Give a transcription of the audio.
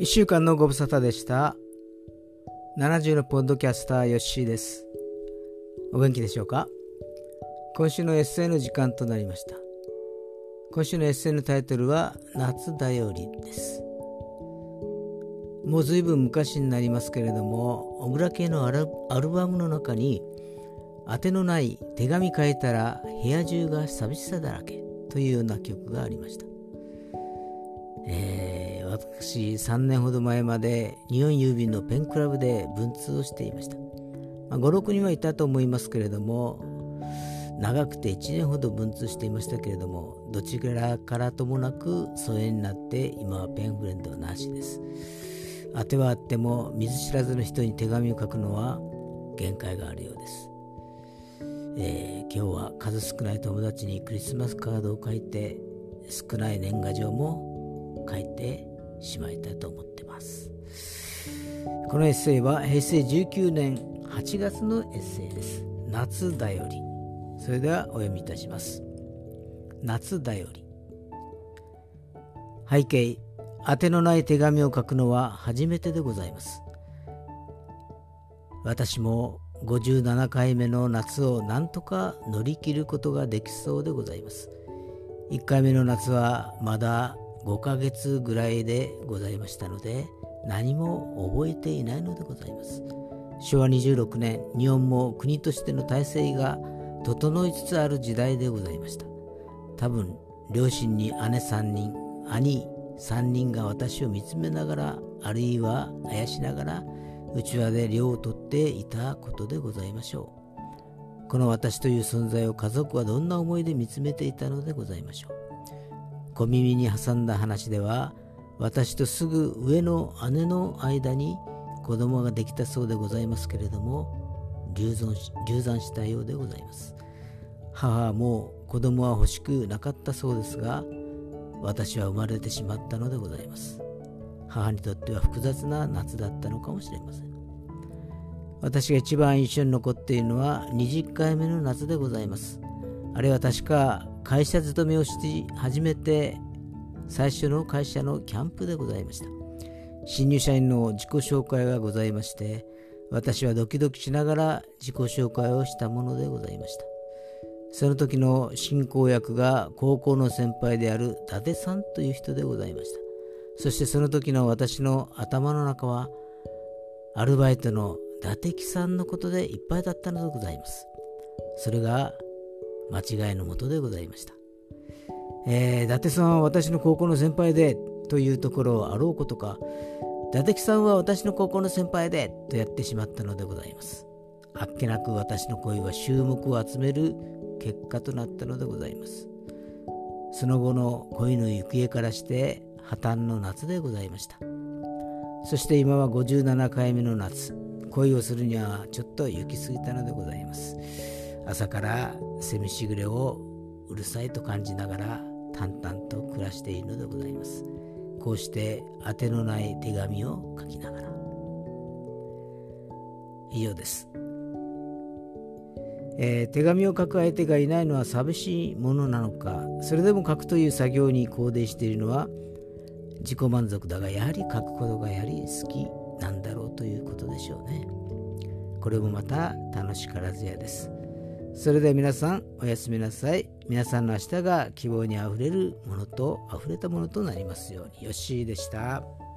1週間のご無沙汰でした。70のポッドキャスターヨッシーです。お元気でしょうか？今週のエッセイの時間となりました。今週のエッセイのタイトルは夏だよりです。もう随分昔になりますけれども小倉系のアルバムの中に宛のない手紙書いたら部屋中が寂しさだらけというような曲がありました。えー、私3年ほど前まで日本郵便のペンクラブで文通をしていました、まあ、56人はいたと思いますけれども長くて1年ほど文通していましたけれどもどちらからともなく疎遠になって今はペンフレンドはなしです。当てはあっても見ず知らずの人に手紙を書くのは限界があるようです、えー、今日は数少ない友達にクリスマスカードを書いて少ない年賀状も書いてしまいたいと思ってます。このエッセイは平成19年8月のエッセイです。夏だより。それではお読みいたします。夏だより。背景宛のない手紙を書くのは初めてでございます。私も57回目の夏を何とか乗り切ることができそうでございます。1回目の夏はまだ5ヶ月ぐらいでございましたので何も覚えていないのでございます。昭和26年日本も国としての体制が整いつつある時代でございました。多分両親に姉3人兄3人が私を見つめながらあるいはあやしながらうちわで涼をとっていたことでございましょう。この私という存在を家族はどんな思いで見つめていたのでございましょう。小耳に挟んだ話では私とすぐ上の姉の間に子供ができたそうでございますけれども流産流産したようでございます。母はもう子供は欲しくなかったそうですが私は生まれてしまったのでございます。母にとっては複雑な夏だったのかもしれません。私が一番印象に残っているのは20回目の夏でございます。あれは確か会社勤めをし始めて最初の会社のキャンプでございました。新入社員の自己紹介がございまして私はドキドキしながら自己紹介をしたものでございました。その時の進行役が高校の先輩である伊達さんという人でございました。そしてその時の私の頭の中はアルバイトの伊達木さんのことでいっぱいだったのでございます。それが間違いのもとでございました。えー、伊達さんは私の高校の先輩でというところをあろうことか、伊達木さんは私の高校の先輩でとやってしまったのでございます。あっけなく私の恋は注目を集める結果となったのでございます。その後の恋の行方からして破綻の夏でございました。そして今は57回目の夏、恋をするにはちょっと行き過ぎたのでございます。朝からセミしぐれをうるさいと感じながら淡々と暮らしているのでございます。こうして当てのない手紙を書きながら。以上です、えー、手紙を書く相手がいないのは寂しいものなのかそれでも書くという作業に肯定しているのは自己満足だがやはり書くことがやはり好きなんだろうということでしょうね。これもまた楽しからずやです。それでは皆さんおやすみなさい皆さんの明日が希望にあふれるものとあふれたものとなりますようによしーでした。